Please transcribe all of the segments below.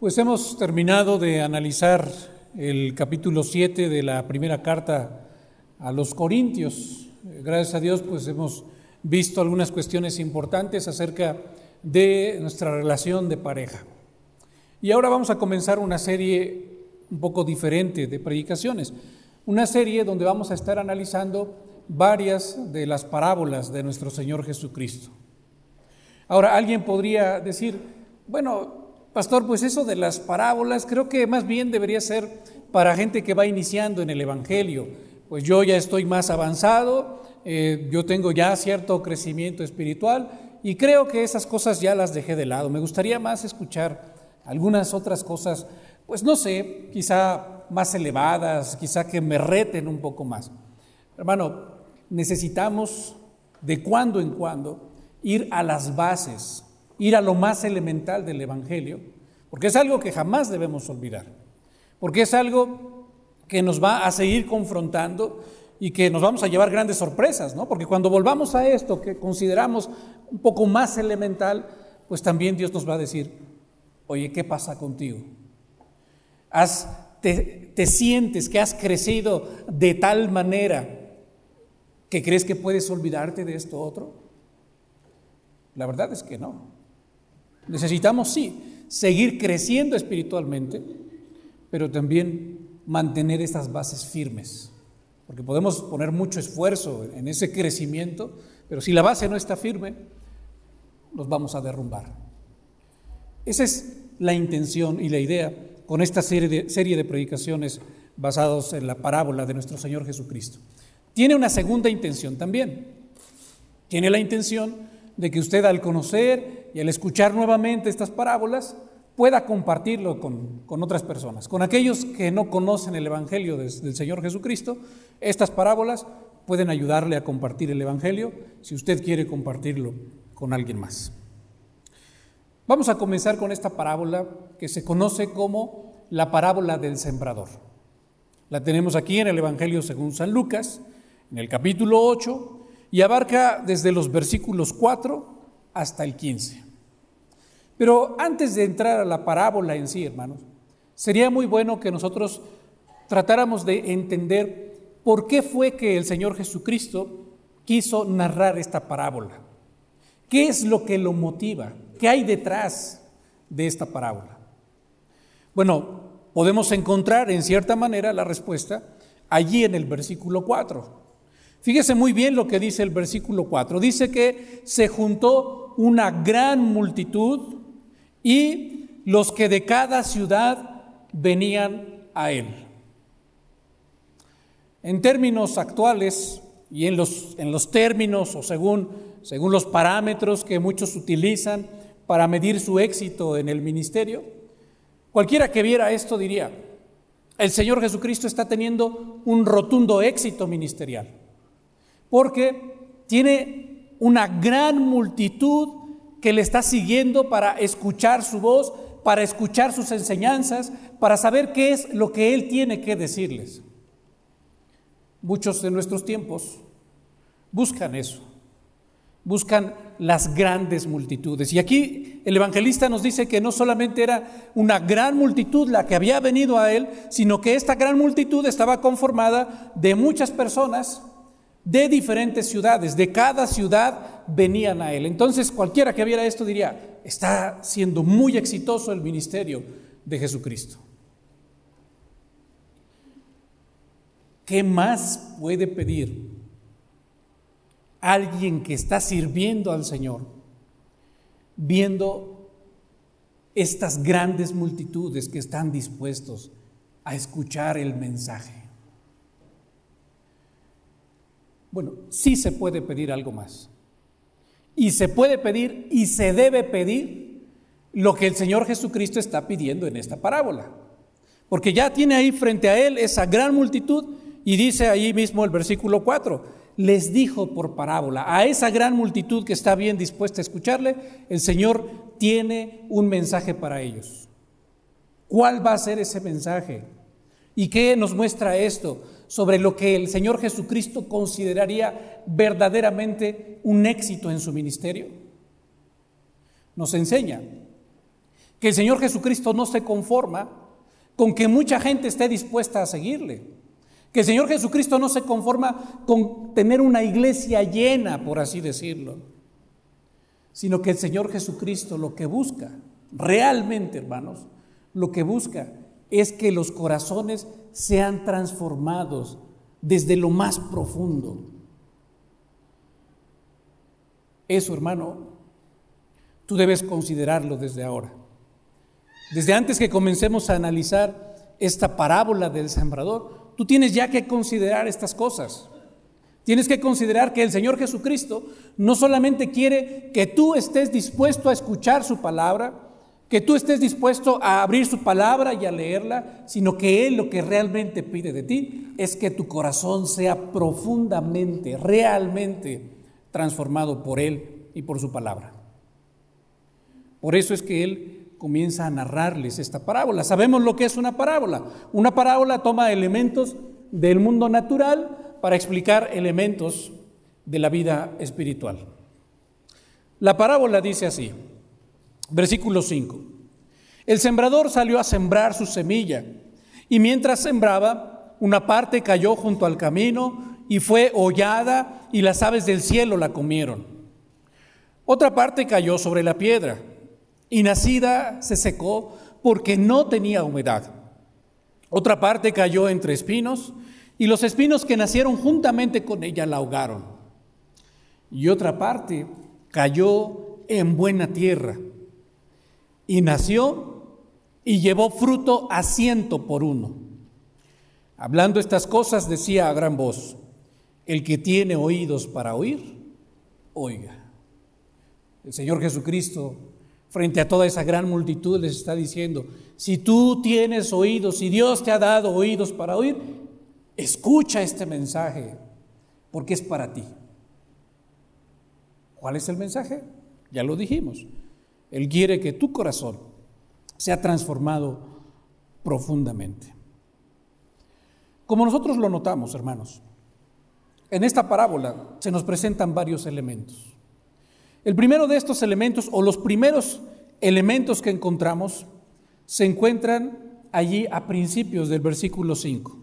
Pues hemos terminado de analizar el capítulo 7 de la primera carta a los Corintios. Gracias a Dios, pues hemos visto algunas cuestiones importantes acerca de nuestra relación de pareja. Y ahora vamos a comenzar una serie un poco diferente de predicaciones, una serie donde vamos a estar analizando varias de las parábolas de nuestro Señor Jesucristo. Ahora, alguien podría decir, bueno, pastor, pues eso de las parábolas creo que más bien debería ser para gente que va iniciando en el Evangelio. Pues yo ya estoy más avanzado, eh, yo tengo ya cierto crecimiento espiritual y creo que esas cosas ya las dejé de lado. Me gustaría más escuchar algunas otras cosas, pues no sé, quizá más elevadas, quizá que me reten un poco más. Hermano, necesitamos de cuando en cuando ir a las bases, ir a lo más elemental del Evangelio, porque es algo que jamás debemos olvidar, porque es algo que nos va a seguir confrontando y que nos vamos a llevar grandes sorpresas, ¿no? Porque cuando volvamos a esto que consideramos un poco más elemental, pues también Dios nos va a decir, oye, ¿qué pasa contigo? ¿Has, te, te sientes que has crecido de tal manera que crees que puedes olvidarte de esto otro? La verdad es que no. Necesitamos, sí, seguir creciendo espiritualmente, pero también mantener estas bases firmes, porque podemos poner mucho esfuerzo en ese crecimiento, pero si la base no está firme, nos vamos a derrumbar. Esa es la intención y la idea con esta serie de, serie de predicaciones basados en la parábola de nuestro Señor Jesucristo. Tiene una segunda intención también. Tiene la intención de que usted al conocer y al escuchar nuevamente estas parábolas pueda compartirlo con, otras personas. Con aquellos que no conocen el Evangelio del Señor Jesucristo, estas parábolas pueden ayudarle a compartir el Evangelio si usted quiere compartirlo con alguien más. Vamos a comenzar con esta parábola que se conoce como la parábola del sembrador. La tenemos aquí en el Evangelio según San Lucas en el capítulo 8 y abarca desde los versículos 4 hasta el 15. Pero antes de entrar a la parábola en sí, hermanos, sería muy bueno que nosotros tratáramos de entender por qué fue que el Señor Jesucristo quiso narrar esta parábola. ¿Qué es lo que lo motiva? ¿Qué hay detrás de esta parábola? Bueno, podemos encontrar en cierta manera la respuesta allí en el versículo 4. Fíjese muy bien lo que dice el versículo 4. Dice que se juntó una gran multitud y los que de cada ciudad venían a él. En términos actuales y en los, en los términos o según, según los parámetros que muchos utilizan para medir su éxito en el ministerio, cualquiera que viera esto diría, el Señor Jesucristo está teniendo un rotundo éxito ministerial porque tiene una gran multitud que le está siguiendo para escuchar su voz, para escuchar sus enseñanzas, para saber qué es lo que Él tiene que decirles. Muchos de nuestros tiempos buscan eso, buscan las grandes multitudes. Y aquí el evangelista nos dice que no solamente era una gran multitud la que había venido a Él, sino que esta gran multitud estaba conformada de muchas personas de diferentes ciudades, de cada ciudad venían a él. Entonces cualquiera que viera esto diría, está siendo muy exitoso el ministerio de Jesucristo. ¿Qué más puede pedir alguien que está sirviendo al Señor viendo estas grandes multitudes que están dispuestos a escuchar el mensaje? Bueno, sí se puede pedir algo más. Y se puede pedir y se debe pedir lo que el Señor Jesucristo está pidiendo en esta parábola. Porque ya tiene ahí frente a él esa gran multitud y dice ahí mismo el versículo 4, les dijo por parábola, a esa gran multitud que está bien dispuesta a escucharle, el Señor tiene un mensaje para ellos. ¿Cuál va a ser ese mensaje? ¿Y qué nos muestra esto? Sobre lo que el Señor Jesucristo consideraría verdaderamente un éxito en su ministerio. Nos enseña que el Señor Jesucristo no se conforma con que mucha gente esté dispuesta a seguirle, que el Señor Jesucristo no se conforma con tener una iglesia llena, por así decirlo, sino que el Señor Jesucristo lo que busca, realmente hermanos, lo que busca es que los corazones sean transformados desde lo más profundo. Eso, hermano, tú debes considerarlo desde ahora. Desde antes que comencemos a analizar esta parábola del sembrador, tú tienes ya que considerar estas cosas. Tienes que considerar que el Señor Jesucristo no solamente quiere que tú estés dispuesto a escuchar su palabra, que tú estés dispuesto a abrir su palabra y a leerla, sino que Él lo que realmente pide de ti es que tu corazón sea profundamente, realmente transformado por Él y por su palabra. Por eso es que Él comienza a narrarles esta parábola. Sabemos lo que es una parábola. Una parábola toma elementos del mundo natural para explicar elementos de la vida espiritual. La parábola dice así, Versículo 5. El sembrador salió a sembrar su semilla y mientras sembraba, una parte cayó junto al camino y fue hollada y las aves del cielo la comieron. Otra parte cayó sobre la piedra y nacida se secó porque no tenía humedad. Otra parte cayó entre espinos y los espinos que nacieron juntamente con ella la ahogaron. Y otra parte cayó en buena tierra y nació y llevó fruto a ciento por uno. Hablando estas cosas decía a gran voz, el que tiene oídos para oír, oiga. El Señor Jesucristo, frente a toda esa gran multitud, les está diciendo, si tú tienes oídos, si Dios te ha dado oídos para oír, escucha este mensaje, porque es para ti. ¿Cuál es el mensaje? Ya lo dijimos. Él quiere que tu corazón sea transformado profundamente. Como nosotros lo notamos, hermanos, en esta parábola se nos presentan varios elementos. El primero de estos elementos, o los primeros elementos que encontramos, se encuentran allí a principios del versículo 5.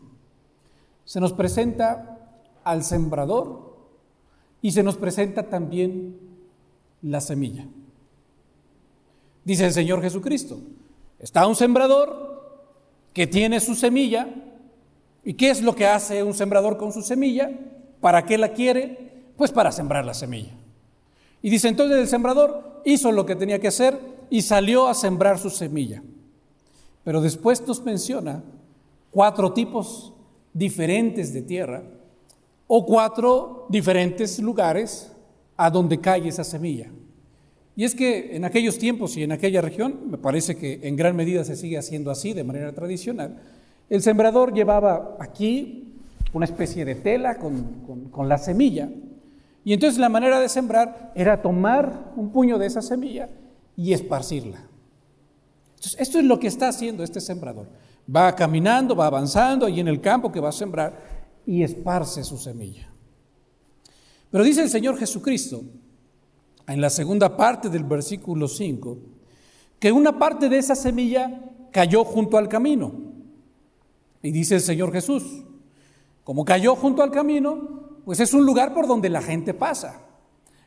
Se nos presenta al sembrador y se nos presenta también la semilla dice el Señor Jesucristo. Está un sembrador que tiene su semilla. ¿Y qué es lo que hace un sembrador con su semilla? ¿Para qué la quiere? Pues para sembrar la semilla. Y dice entonces el sembrador hizo lo que tenía que hacer y salió a sembrar su semilla. Pero después nos menciona cuatro tipos diferentes de tierra o cuatro diferentes lugares a donde cae esa semilla. Y es que en aquellos tiempos y en aquella región, me parece que en gran medida se sigue haciendo así de manera tradicional, el sembrador llevaba aquí una especie de tela con, la semilla. Y entonces la manera de sembrar era tomar un puño de esa semilla y esparcirla. Entonces, esto es lo que está haciendo este sembrador. Va caminando, va avanzando y en el campo que va a sembrar y esparce su semilla. Pero dice el Señor Jesucristo en la segunda parte del versículo 5, que una parte de esa semilla cayó junto al camino. Y dice el Señor Jesús, como cayó junto al camino, pues es un lugar por donde la gente pasa.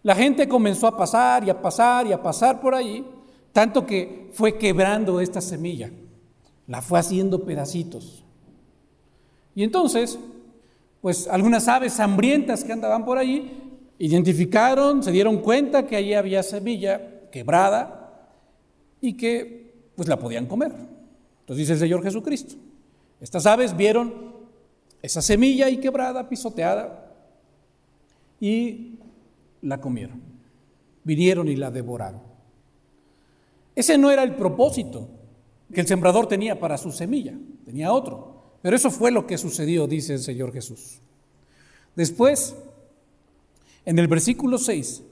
La gente comenzó a pasar y a pasar y a pasar por ahí, tanto que fue quebrando esta semilla, la fue haciendo pedacitos. Y entonces, pues algunas aves hambrientas que andaban por allí Identificaron, se dieron cuenta que allí había semilla quebrada y que pues la podían comer. Entonces dice el Señor Jesucristo. Estas aves vieron esa semilla ahí quebrada, pisoteada, y la comieron. Vinieron y la devoraron. Ese no era el propósito que el sembrador tenía para su semilla, tenía otro. Pero eso fue lo que sucedió, dice el Señor Jesús. Después en el versículo 6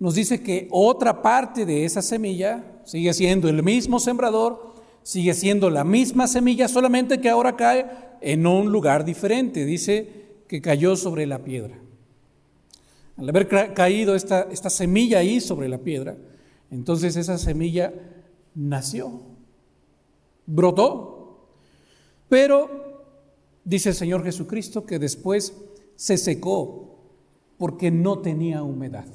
nos dice que otra parte de esa semilla sigue siendo el mismo sembrador, sigue siendo la misma semilla, solamente que ahora cae en un lugar diferente. Dice que cayó sobre la piedra. Al haber caído esta, esta semilla ahí sobre la piedra, entonces esa semilla nació, brotó, pero dice el Señor Jesucristo que después se secó porque no tenía humedad.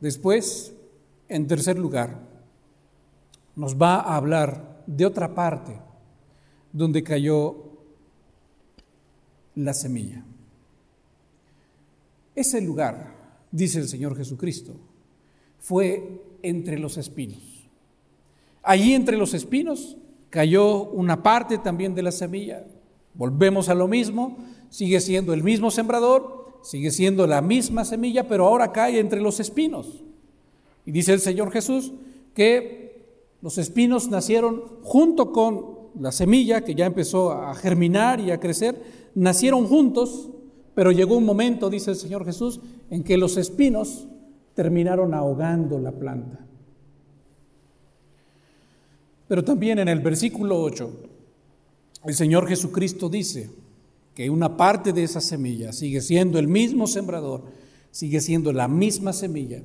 Después, en tercer lugar, nos va a hablar de otra parte donde cayó la semilla. Ese lugar, dice el Señor Jesucristo, fue entre los espinos. Allí entre los espinos cayó una parte también de la semilla. Volvemos a lo mismo, sigue siendo el mismo sembrador, sigue siendo la misma semilla, pero ahora cae entre los espinos. Y dice el Señor Jesús que los espinos nacieron junto con la semilla que ya empezó a germinar y a crecer, nacieron juntos, pero llegó un momento, dice el Señor Jesús, en que los espinos terminaron ahogando la planta. Pero también en el versículo 8, el Señor Jesucristo dice que una parte de esa semilla sigue siendo el mismo sembrador, sigue siendo la misma semilla.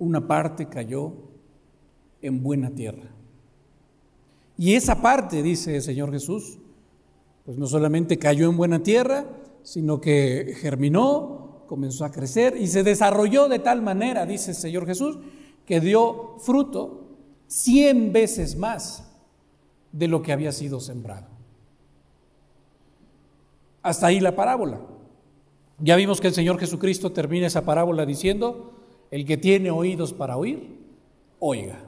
Una parte cayó en buena tierra. Y esa parte, dice el Señor Jesús, pues no solamente cayó en buena tierra, sino que germinó, comenzó a crecer y se desarrolló de tal manera, dice el Señor Jesús, que dio fruto cien veces más de lo que había sido sembrado. Hasta ahí la parábola. Ya vimos que el Señor Jesucristo termina esa parábola diciendo, el que tiene oídos para oír, oiga.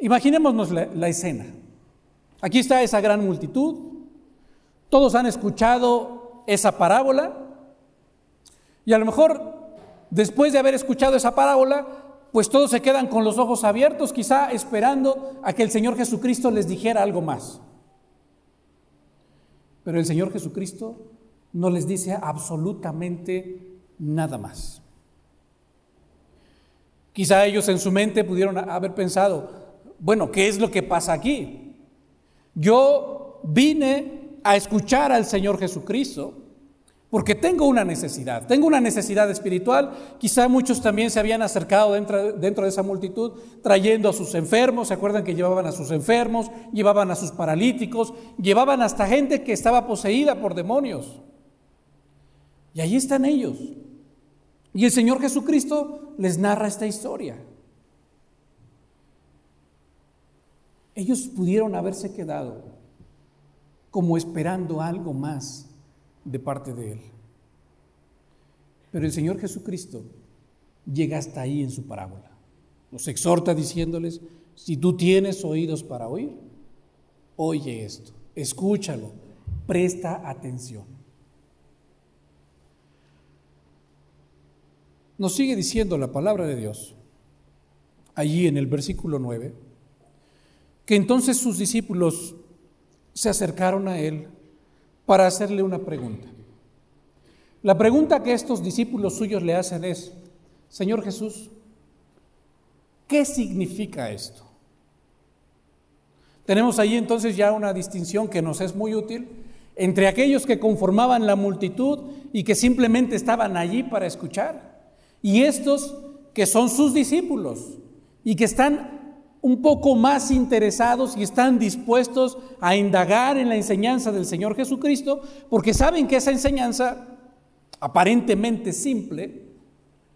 Imaginémonos la, escena. Aquí está esa gran multitud, todos han escuchado esa parábola y a lo mejor después de haber escuchado esa parábola, pues todos se quedan con los ojos abiertos, quizá esperando a que el Señor Jesucristo les dijera algo más. Pero el Señor Jesucristo no les dice absolutamente nada más. Quizá ellos en su mente pudieron haber pensado, bueno, ¿qué es lo que pasa aquí? Yo vine a escuchar al Señor Jesucristo porque tengo una necesidad, tengo una necesidad espiritual. Quizá muchos también se habían acercado dentro, dentro, de esa multitud trayendo a sus enfermos, se acuerdan que llevaban a sus enfermos, llevaban a sus paralíticos, llevaban hasta gente que estaba poseída por demonios. Y ahí están ellos. Y el Señor Jesucristo les narra esta historia. Ellos pudieron haberse quedado como esperando algo más de parte de Él. Pero el Señor Jesucristo llega hasta ahí en su parábola. Los exhorta diciéndoles, si tú tienes oídos para oír, oye esto, escúchalo, presta atención. Nos sigue diciendo la palabra de Dios allí en el versículo 9 que entonces sus discípulos se acercaron a él para hacerle una pregunta. La pregunta que estos discípulos suyos le hacen es, Señor Jesús, ¿qué significa esto? Tenemos ahí entonces ya una distinción que nos es muy útil entre aquellos que conformaban la multitud y que simplemente estaban allí para escuchar, y estos que son sus discípulos y que están un poco más interesados y están dispuestos a indagar en la enseñanza del Señor Jesucristo, porque saben que esa enseñanza, aparentemente simple,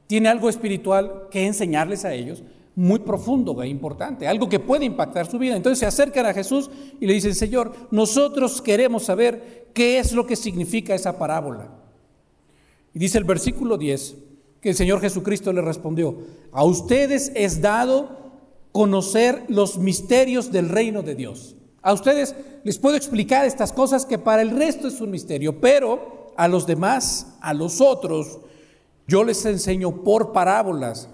tiene algo espiritual que enseñarles a ellos, muy profundo e importante, algo que puede impactar su vida. Entonces se acercan a Jesús y le dicen, Señor, nosotros queremos saber qué es lo que significa esa parábola. Y dice el versículo 10 que el Señor Jesucristo le respondió, a ustedes es dado conocer los misterios del reino de Dios. A ustedes les puedo explicar estas cosas que para el resto es un misterio, pero a los demás, a los otros, yo les enseño por parábolas,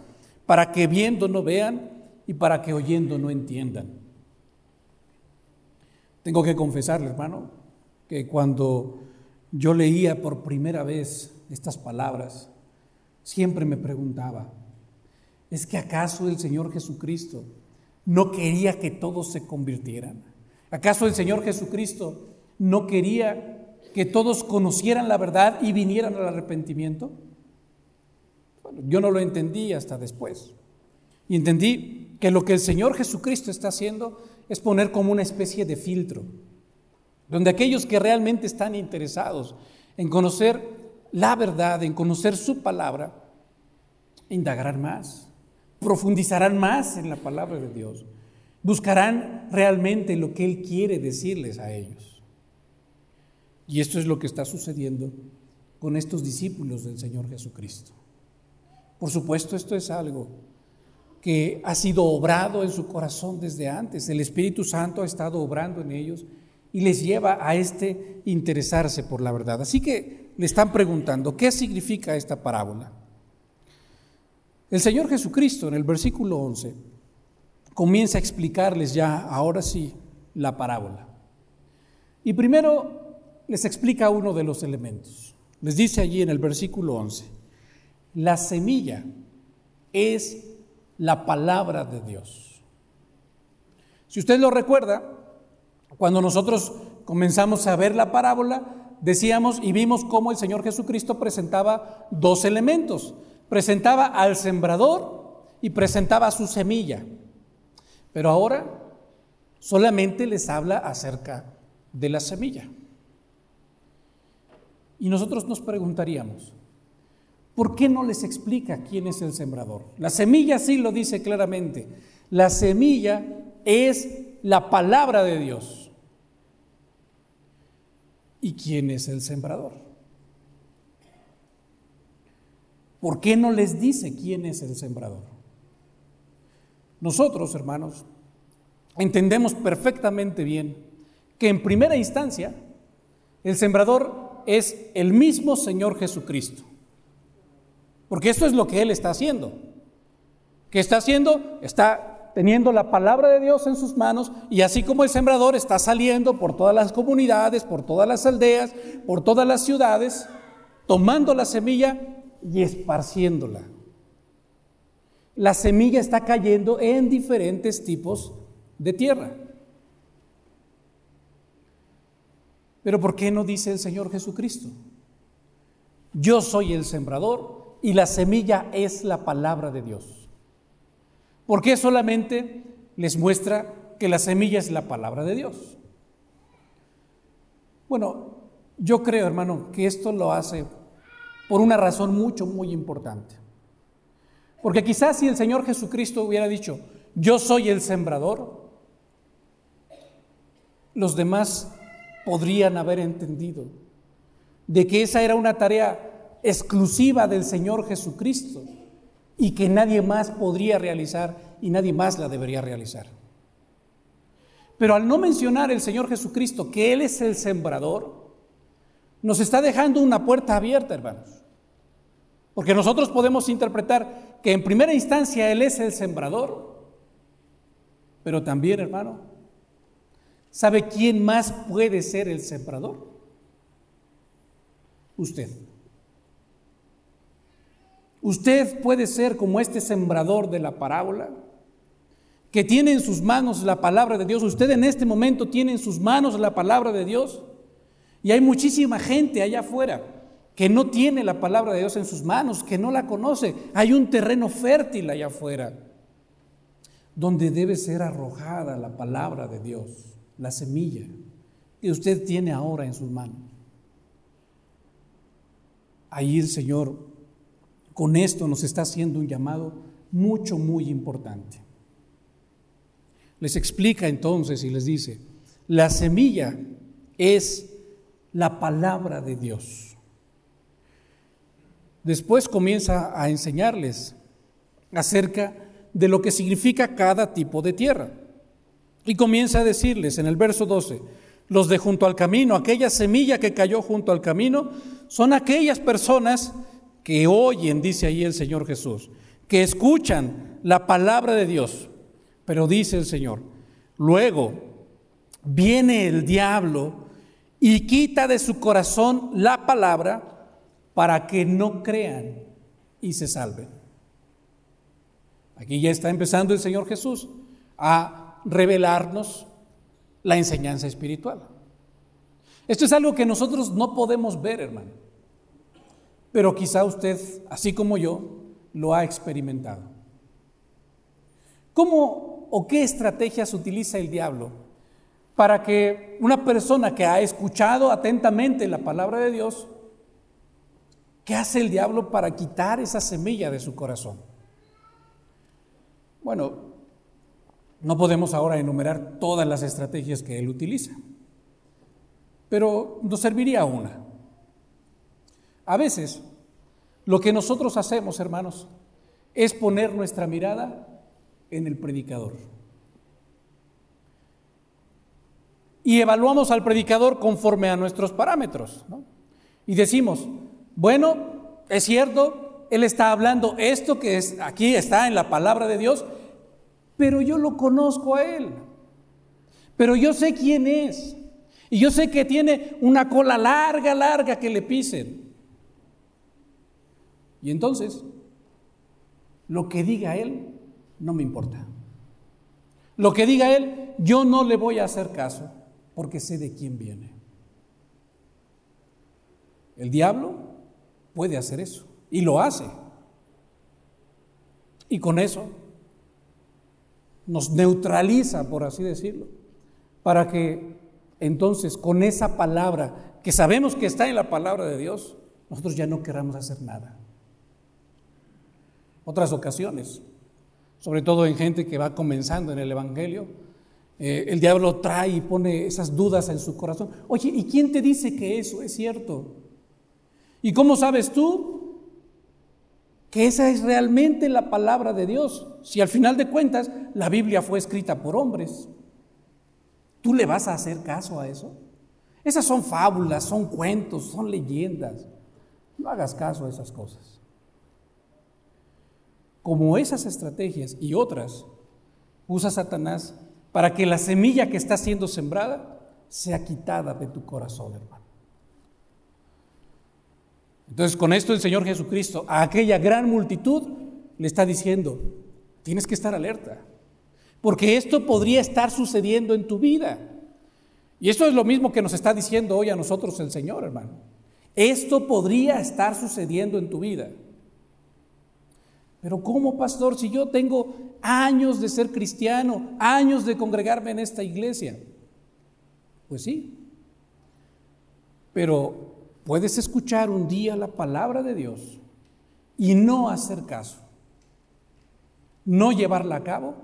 para que viendo no vean y para que oyendo no entiendan. Tengo que confesarle, hermano, que cuando yo leía por primera vez estas palabras, siempre me preguntaba, ¿Es que acaso el Señor Jesucristo no quería que todos se convirtieran? ¿Acaso el Señor Jesucristo no quería que todos conocieran la verdad y vinieran al arrepentimiento? yo no lo entendí hasta después. Y entendí que lo que el Señor Jesucristo está haciendo es poner como una especie de filtro, donde aquellos que realmente están interesados en conocer la verdad, en conocer su palabra, indagarán más, profundizarán más en la palabra de Dios, buscarán realmente lo que Él quiere decirles a ellos. Y esto es lo que está sucediendo con estos discípulos del Señor Jesucristo. Por supuesto, esto es algo que ha sido obrado en su corazón desde antes. El Espíritu Santo ha estado obrando en ellos y les lleva a este interesarse por la verdad. Así que le están preguntando, ¿qué significa esta parábola? El Señor Jesucristo en el versículo 11 comienza a explicarles ya, ahora sí, la parábola. Y primero les explica uno de los elementos. Les dice allí en el versículo 11, la semilla es la palabra de Dios. Si usted lo recuerda, cuando nosotros comenzamos a ver la parábola, decíamos y vimos cómo el Señor Jesucristo presentaba dos elementos presentaba al sembrador y presentaba su semilla. Pero ahora solamente les habla acerca de la semilla. Y nosotros nos preguntaríamos, ¿por qué no les explica quién es el sembrador? La semilla sí lo dice claramente. La semilla es la palabra de Dios. ¿Y quién es el sembrador? ¿Por qué no les dice quién es el sembrador? Nosotros, hermanos, entendemos perfectamente bien que en primera instancia el sembrador es el mismo Señor Jesucristo. Porque esto es lo que Él está haciendo. ¿Qué está haciendo? Está teniendo la palabra de Dios en sus manos y así como el sembrador está saliendo por todas las comunidades, por todas las aldeas, por todas las ciudades, tomando la semilla y esparciéndola. La semilla está cayendo en diferentes tipos de tierra. Pero ¿por qué no dice el Señor Jesucristo? Yo soy el sembrador y la semilla es la palabra de Dios. ¿Por qué solamente les muestra que la semilla es la palabra de Dios? Bueno, yo creo, hermano, que esto lo hace por una razón mucho, muy importante. Porque quizás si el Señor Jesucristo hubiera dicho, yo soy el sembrador, los demás podrían haber entendido de que esa era una tarea exclusiva del Señor Jesucristo y que nadie más podría realizar y nadie más la debería realizar. Pero al no mencionar el Señor Jesucristo que Él es el sembrador, nos está dejando una puerta abierta, hermanos. Porque nosotros podemos interpretar que en primera instancia Él es el sembrador, pero también, hermano, ¿sabe quién más puede ser el sembrador? Usted. Usted puede ser como este sembrador de la parábola, que tiene en sus manos la palabra de Dios. Usted en este momento tiene en sus manos la palabra de Dios. Y hay muchísima gente allá afuera que no tiene la palabra de Dios en sus manos, que no la conoce. Hay un terreno fértil allá afuera donde debe ser arrojada la palabra de Dios, la semilla que usted tiene ahora en sus manos. Ahí el Señor con esto nos está haciendo un llamado mucho, muy importante. Les explica entonces y les dice, la semilla es la palabra de Dios. Después comienza a enseñarles acerca de lo que significa cada tipo de tierra. Y comienza a decirles en el verso 12, los de junto al camino, aquella semilla que cayó junto al camino, son aquellas personas que oyen, dice ahí el Señor Jesús, que escuchan la palabra de Dios. Pero dice el Señor, luego viene el diablo y quita de su corazón la palabra para que no crean y se salven. Aquí ya está empezando el Señor Jesús a revelarnos la enseñanza espiritual. Esto es algo que nosotros no podemos ver, hermano. Pero quizá usted, así como yo, lo ha experimentado. ¿Cómo o qué estrategias utiliza el diablo para que una persona que ha escuchado atentamente la palabra de Dios, ¿qué hace el diablo para quitar esa semilla de su corazón? Bueno, no podemos ahora enumerar todas las estrategias que él utiliza, pero nos serviría una. A veces, lo que nosotros hacemos, hermanos, es poner nuestra mirada en el predicador. Y evaluamos al predicador conforme a nuestros parámetros. Y decimos, bueno, es cierto, él está hablando esto que es, aquí está en la palabra de Dios, pero yo lo conozco a él. Pero yo sé quién es. Y yo sé que tiene una cola larga, larga que le pisen. Y entonces, lo que diga él no me importa. Lo que diga él, yo no le voy a hacer caso porque sé de quién viene. El diablo puede hacer eso y lo hace. Y con eso nos neutraliza, por así decirlo, para que entonces con esa palabra que sabemos que está en la palabra de Dios, nosotros ya no queramos hacer nada. Otras ocasiones, sobre todo en gente que va comenzando en el Evangelio, eh, el diablo trae y pone esas dudas en su corazón. Oye, ¿y quién te dice que eso es cierto? ¿Y cómo sabes tú que esa es realmente la palabra de Dios? Si al final de cuentas la Biblia fue escrita por hombres, ¿tú le vas a hacer caso a eso? Esas son fábulas, son cuentos, son leyendas. No hagas caso a esas cosas como esas estrategias y otras, usa Satanás para que la semilla que está siendo sembrada sea quitada de tu corazón, hermano. Entonces, con esto el Señor Jesucristo a aquella gran multitud le está diciendo, tienes que estar alerta, porque esto podría estar sucediendo en tu vida. Y esto es lo mismo que nos está diciendo hoy a nosotros el Señor, hermano. Esto podría estar sucediendo en tu vida. Pero ¿cómo, pastor, si yo tengo años de ser cristiano, años de congregarme en esta iglesia? Pues sí. Pero puedes escuchar un día la palabra de Dios y no hacer caso. No llevarla a cabo,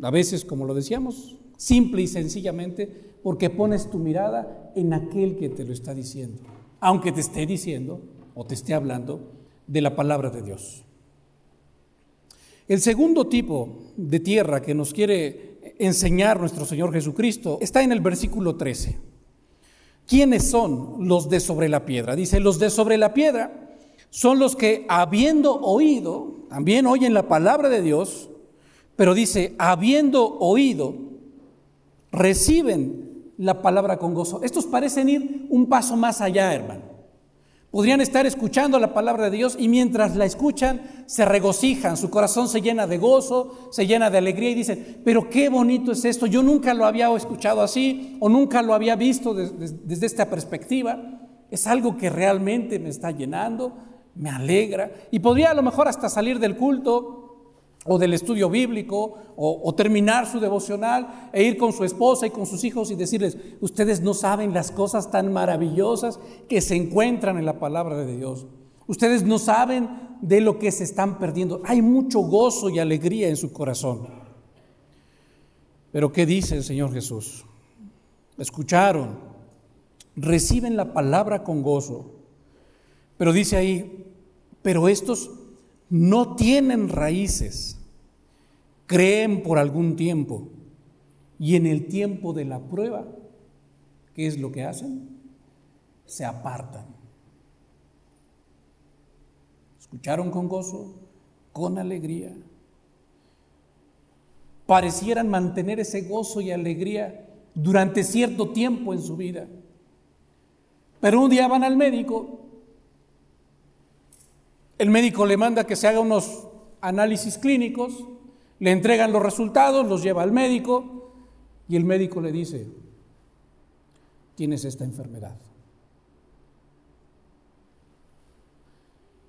a veces, como lo decíamos, simple y sencillamente porque pones tu mirada en aquel que te lo está diciendo, aunque te esté diciendo o te esté hablando de la palabra de Dios. El segundo tipo de tierra que nos quiere enseñar nuestro Señor Jesucristo está en el versículo 13. ¿Quiénes son los de sobre la piedra? Dice, los de sobre la piedra son los que habiendo oído, también oyen la palabra de Dios, pero dice, habiendo oído, reciben la palabra con gozo. Estos parecen ir un paso más allá, hermano. Podrían estar escuchando la palabra de Dios y mientras la escuchan se regocijan, su corazón se llena de gozo, se llena de alegría y dicen, pero qué bonito es esto, yo nunca lo había escuchado así o nunca lo había visto desde, esta perspectiva. Es algo que realmente me está llenando, me alegra y podría a lo mejor hasta salir del culto o del estudio bíblico, o, terminar su devocional e ir con su esposa y con sus hijos y decirles, ustedes no saben las cosas tan maravillosas que se encuentran en la palabra de Dios. Ustedes no saben de lo que se están perdiendo. Hay mucho gozo y alegría en su corazón. Pero ¿qué dice el Señor Jesús? Escucharon, reciben la palabra con gozo. Pero dice ahí, pero estos no tienen raíces, creen por algún tiempo y en el tiempo de la prueba, ¿qué es lo que hacen? Se apartan. Escucharon con gozo, con alegría. Parecieran mantener ese gozo y alegría durante cierto tiempo en su vida. Pero un día van al médico el médico le manda que se haga unos análisis clínicos, le entregan los resultados, los lleva al médico y el médico le dice, tienes esta enfermedad.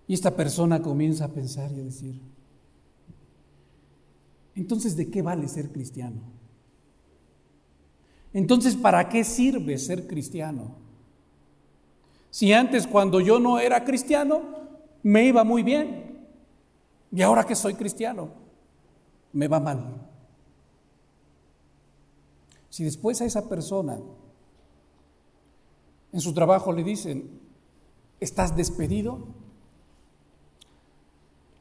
Y esta persona comienza a pensar y a decir, entonces, ¿de qué vale ser cristiano? Entonces, ¿para qué sirve ser cristiano? Si antes cuando yo no era cristiano me iba muy bien y ahora que soy cristiano me va mal. Si después a esa persona en su trabajo le dicen, estás despedido,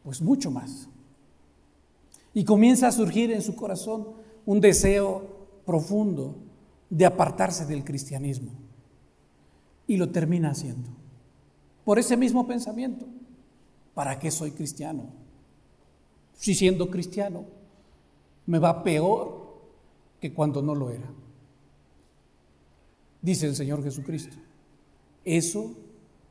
pues mucho más. Y comienza a surgir en su corazón un deseo profundo de apartarse del cristianismo. Y lo termina haciendo. Por ese mismo pensamiento. ¿Para qué soy cristiano? Si siendo cristiano me va peor que cuando no lo era. Dice el Señor Jesucristo. Eso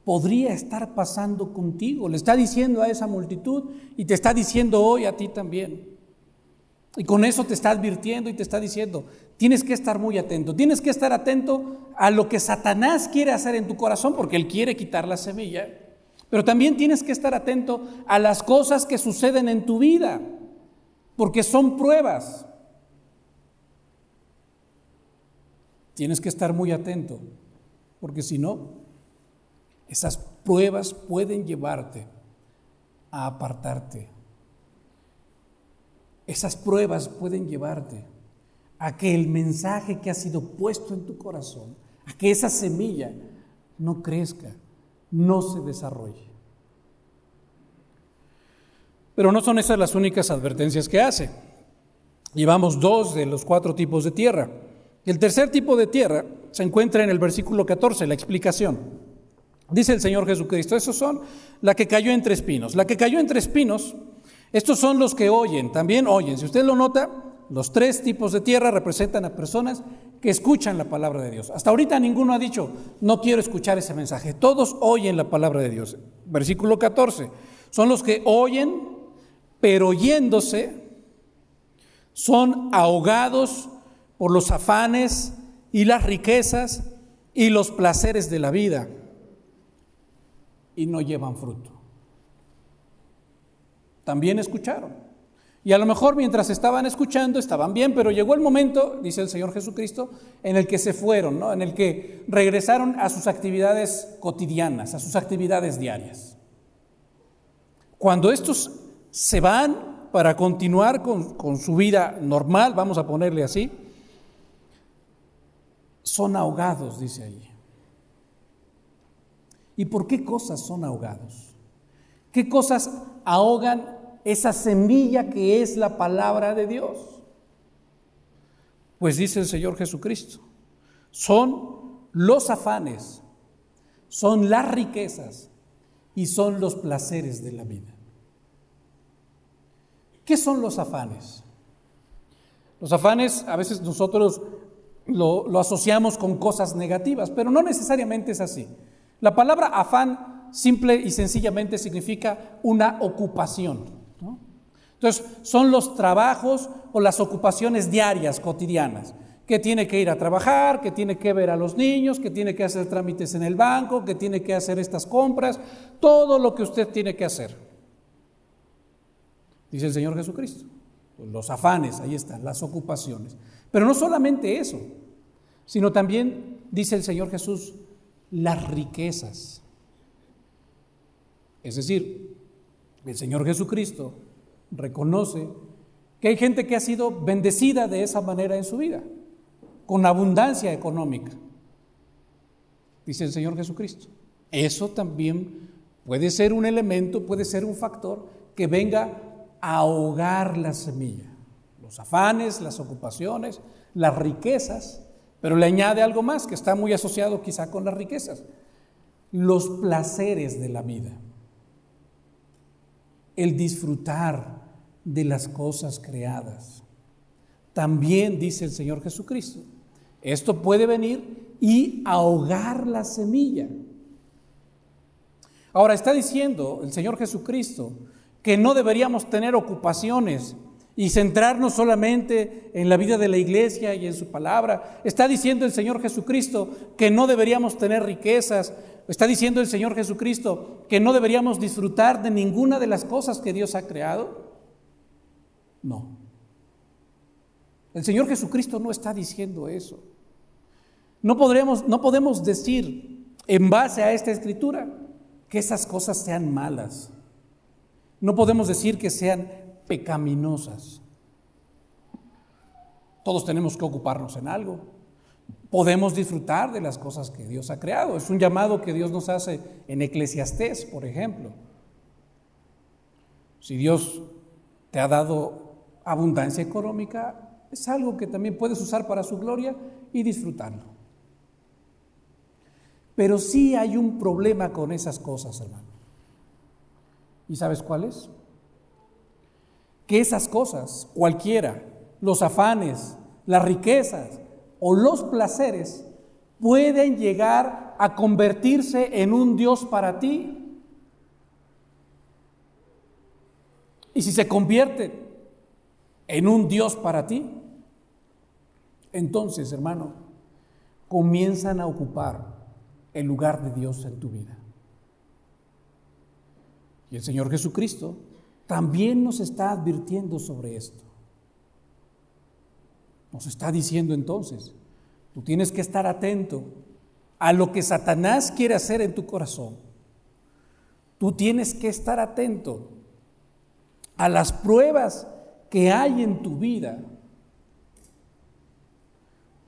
podría estar pasando contigo. Le está diciendo a esa multitud y te está diciendo hoy a ti también. Y con eso te está advirtiendo y te está diciendo, tienes que estar muy atento, tienes que estar atento a lo que Satanás quiere hacer en tu corazón, porque él quiere quitar la semilla, pero también tienes que estar atento a las cosas que suceden en tu vida, porque son pruebas. Tienes que estar muy atento, porque si no, esas pruebas pueden llevarte a apartarte esas pruebas pueden llevarte a que el mensaje que ha sido puesto en tu corazón, a que esa semilla no crezca, no se desarrolle. Pero no son esas las únicas advertencias que hace. Llevamos dos de los cuatro tipos de tierra. El tercer tipo de tierra se encuentra en el versículo 14, la explicación. Dice el Señor Jesucristo, esos son la que cayó entre espinos. La que cayó entre espinos estos son los que oyen, también oyen. Si usted lo nota, los tres tipos de tierra representan a personas que escuchan la palabra de Dios. Hasta ahorita ninguno ha dicho, no quiero escuchar ese mensaje. Todos oyen la palabra de Dios. Versículo 14. Son los que oyen, pero oyéndose, son ahogados por los afanes y las riquezas y los placeres de la vida y no llevan fruto también escucharon. Y a lo mejor mientras estaban escuchando estaban bien, pero llegó el momento, dice el Señor Jesucristo, en el que se fueron, ¿no? en el que regresaron a sus actividades cotidianas, a sus actividades diarias. Cuando estos se van para continuar con, con su vida normal, vamos a ponerle así, son ahogados, dice allí. ¿Y por qué cosas son ahogados? ¿Qué cosas ahogan esa semilla que es la palabra de Dios? Pues dice el Señor Jesucristo, son los afanes, son las riquezas y son los placeres de la vida. ¿Qué son los afanes? Los afanes a veces nosotros lo, asociamos con cosas negativas, pero no necesariamente es así. La palabra afán simple y sencillamente significa una ocupación. Entonces, son los trabajos o las ocupaciones diarias, cotidianas, que tiene que ir a trabajar, que tiene que ver a los niños, que tiene que hacer trámites en el banco, que tiene que hacer estas compras, todo lo que usted tiene que hacer. Dice el Señor Jesucristo. Los afanes, ahí están, las ocupaciones. Pero no solamente eso, sino también, dice el Señor Jesús, las riquezas. Es decir, el Señor Jesucristo reconoce que hay gente que ha sido bendecida de esa manera en su vida, con abundancia económica. Dice el Señor Jesucristo. Eso también puede ser un elemento, puede ser un factor que venga a ahogar la semilla. Los afanes, las ocupaciones, las riquezas, pero le añade algo más que está muy asociado quizá con las riquezas, los placeres de la vida el disfrutar de las cosas creadas. También dice el Señor Jesucristo, esto puede venir y ahogar la semilla. Ahora está diciendo el Señor Jesucristo que no deberíamos tener ocupaciones y centrarnos solamente en la vida de la iglesia y en su palabra. Está diciendo el Señor Jesucristo que no deberíamos tener riquezas. Está diciendo el Señor Jesucristo que no deberíamos disfrutar de ninguna de las cosas que Dios ha creado. No. El Señor Jesucristo no está diciendo eso. No, no podemos decir en base a esta escritura que esas cosas sean malas. No podemos decir que sean pecaminosas. Todos tenemos que ocuparnos en algo. Podemos disfrutar de las cosas que Dios ha creado. Es un llamado que Dios nos hace en Eclesiastés, por ejemplo. Si Dios te ha dado abundancia económica, es algo que también puedes usar para su gloria y disfrutarlo. Pero sí hay un problema con esas cosas, hermano. ¿Y sabes cuál es? Que esas cosas, cualquiera, los afanes, las riquezas o los placeres, pueden llegar a convertirse en un Dios para ti. Y si se convierte en un Dios para ti, entonces, hermano, comienzan a ocupar el lugar de Dios en tu vida. Y el Señor Jesucristo también nos está advirtiendo sobre esto. Nos está diciendo entonces, tú tienes que estar atento a lo que Satanás quiere hacer en tu corazón. Tú tienes que estar atento a las pruebas que hay en tu vida.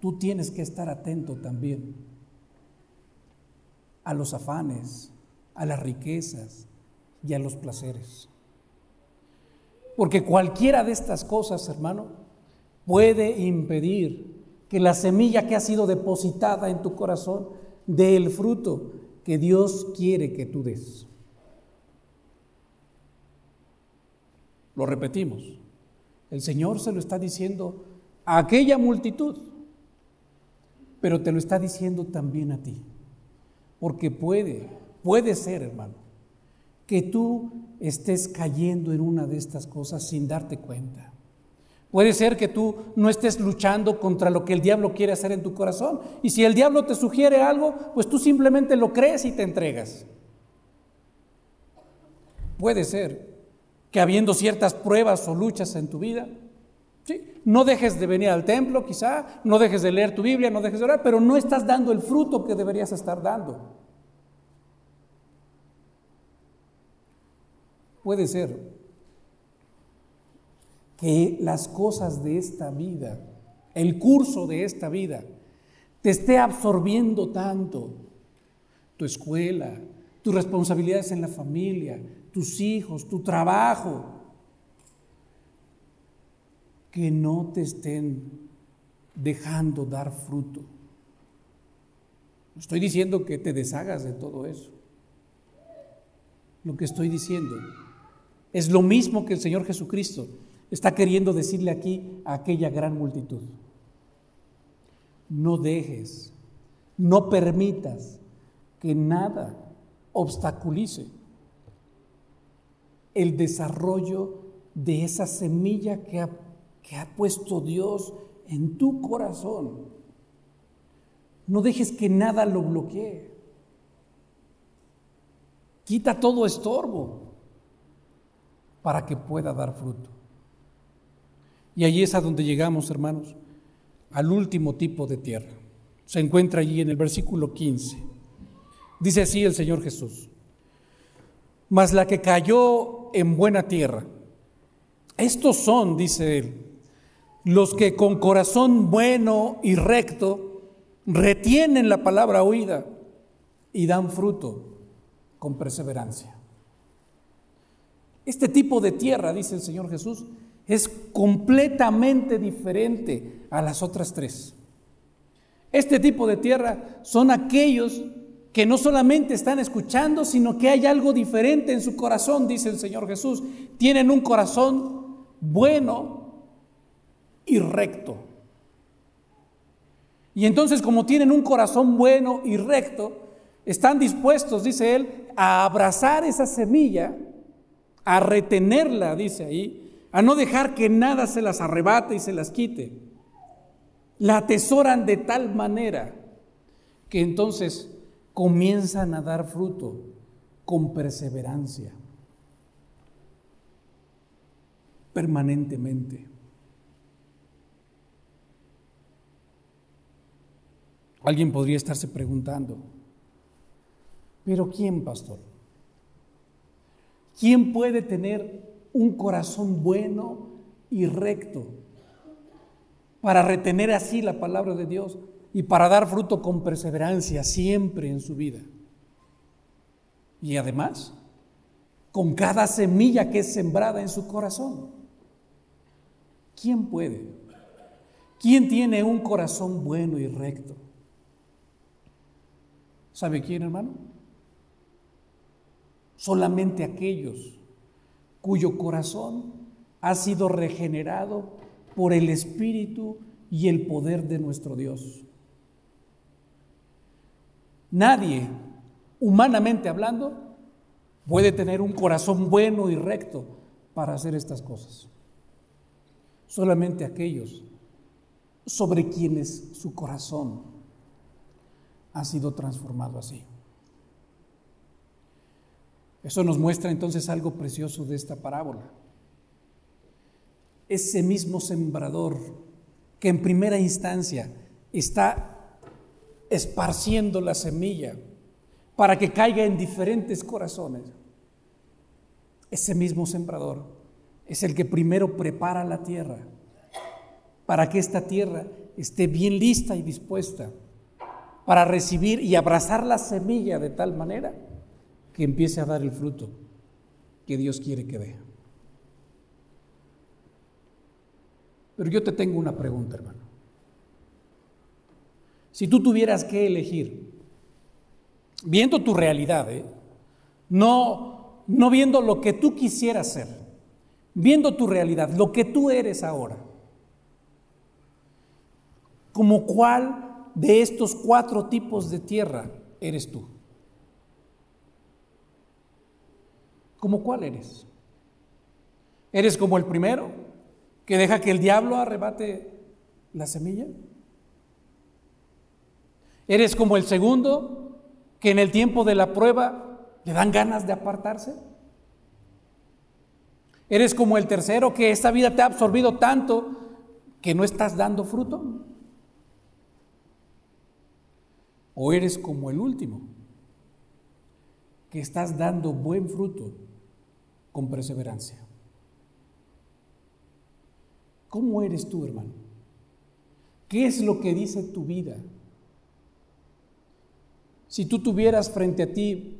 Tú tienes que estar atento también a los afanes, a las riquezas y a los placeres. Porque cualquiera de estas cosas, hermano, puede impedir que la semilla que ha sido depositada en tu corazón dé el fruto que Dios quiere que tú des. Lo repetimos. El Señor se lo está diciendo a aquella multitud, pero te lo está diciendo también a ti. Porque puede, puede ser, hermano, que tú estés cayendo en una de estas cosas sin darte cuenta. Puede ser que tú no estés luchando contra lo que el diablo quiere hacer en tu corazón. Y si el diablo te sugiere algo, pues tú simplemente lo crees y te entregas. Puede ser que habiendo ciertas pruebas o luchas en tu vida, no dejes de venir al templo quizá, no dejes de leer tu Biblia, no dejes de orar, pero no estás dando el fruto que deberías estar dando. Puede ser que las cosas de esta vida, el curso de esta vida, te esté absorbiendo tanto. Tu escuela, tus responsabilidades en la familia, tus hijos, tu trabajo, que no te estén dejando dar fruto. No estoy diciendo que te deshagas de todo eso. Lo que estoy diciendo es lo mismo que el Señor Jesucristo está queriendo decirle aquí a aquella gran multitud. No dejes, no permitas que nada obstaculice el desarrollo de esa semilla que ha, que ha puesto Dios en tu corazón. No dejes que nada lo bloquee. Quita todo estorbo para que pueda dar fruto. Y allí es a donde llegamos, hermanos, al último tipo de tierra. Se encuentra allí en el versículo 15. Dice así el Señor Jesús. Mas la que cayó en buena tierra. Estos son, dice él, los que con corazón bueno y recto retienen la palabra oída y dan fruto con perseverancia. Este tipo de tierra, dice el Señor Jesús, es completamente diferente a las otras tres. Este tipo de tierra son aquellos que no solamente están escuchando, sino que hay algo diferente en su corazón, dice el Señor Jesús. Tienen un corazón bueno y recto. Y entonces como tienen un corazón bueno y recto, están dispuestos, dice él, a abrazar esa semilla a retenerla, dice ahí, a no dejar que nada se las arrebate y se las quite. La atesoran de tal manera que entonces comienzan a dar fruto con perseverancia, permanentemente. Alguien podría estarse preguntando, pero ¿quién, pastor? ¿Quién puede tener un corazón bueno y recto para retener así la palabra de Dios y para dar fruto con perseverancia siempre en su vida? Y además, con cada semilla que es sembrada en su corazón. ¿Quién puede? ¿Quién tiene un corazón bueno y recto? ¿Sabe quién, hermano? Solamente aquellos cuyo corazón ha sido regenerado por el Espíritu y el poder de nuestro Dios. Nadie, humanamente hablando, puede tener un corazón bueno y recto para hacer estas cosas. Solamente aquellos sobre quienes su corazón ha sido transformado así. Eso nos muestra entonces algo precioso de esta parábola. Ese mismo sembrador que en primera instancia está esparciendo la semilla para que caiga en diferentes corazones. Ese mismo sembrador es el que primero prepara la tierra para que esta tierra esté bien lista y dispuesta para recibir y abrazar la semilla de tal manera que empiece a dar el fruto que Dios quiere que dé. Pero yo te tengo una pregunta, hermano. Si tú tuvieras que elegir, viendo tu realidad, ¿eh? no, no viendo lo que tú quisieras ser, viendo tu realidad, lo que tú eres ahora, como cuál de estos cuatro tipos de tierra eres tú? ¿Como cuál eres? ¿Eres como el primero que deja que el diablo arrebate la semilla? ¿Eres como el segundo que en el tiempo de la prueba le dan ganas de apartarse? ¿Eres como el tercero que esta vida te ha absorbido tanto que no estás dando fruto? ¿O eres como el último, que estás dando buen fruto con perseverancia? ¿Cómo eres tú, hermano? ¿Qué es lo que dice tu vida? Si tú tuvieras frente a ti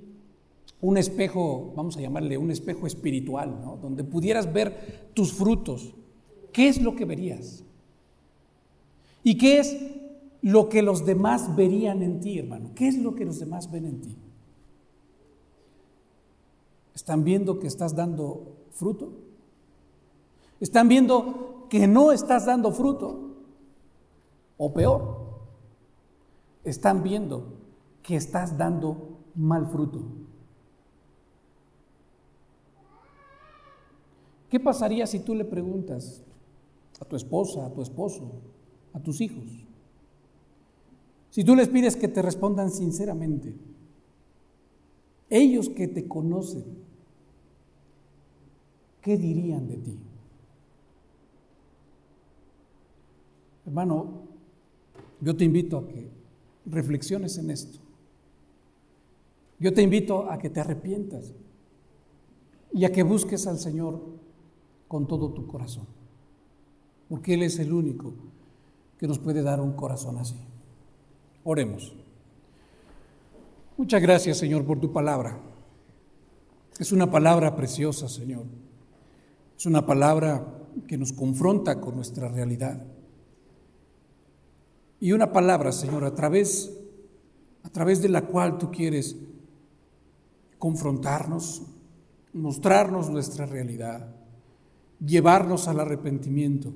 un espejo, vamos a llamarle un espejo espiritual, ¿no? donde pudieras ver tus frutos, ¿qué es lo que verías? ¿Y qué es lo que los demás verían en ti, hermano. ¿Qué es lo que los demás ven en ti? ¿Están viendo que estás dando fruto? ¿Están viendo que no estás dando fruto? O peor, están viendo que estás dando mal fruto. ¿Qué pasaría si tú le preguntas a tu esposa, a tu esposo, a tus hijos? Si tú les pides que te respondan sinceramente, ellos que te conocen, ¿qué dirían de ti? Hermano, yo te invito a que reflexiones en esto. Yo te invito a que te arrepientas y a que busques al Señor con todo tu corazón, porque Él es el único que nos puede dar un corazón así. Oremos. Muchas gracias, Señor, por tu palabra. Es una palabra preciosa, Señor. Es una palabra que nos confronta con nuestra realidad. Y una palabra, Señor, a través, a través de la cual tú quieres confrontarnos, mostrarnos nuestra realidad, llevarnos al arrepentimiento,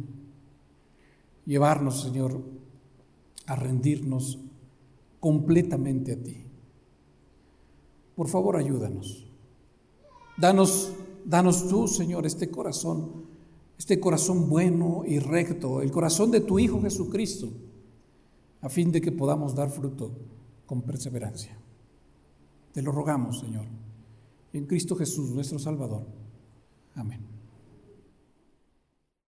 llevarnos, Señor, a rendirnos completamente a ti. Por favor, ayúdanos. Danos, danos tú, Señor, este corazón este corazón bueno y recto, el corazón de tu Hijo Jesucristo, a fin de que podamos dar fruto con perseverancia. Te lo rogamos, Señor, en Cristo Jesús, nuestro Salvador. Amén.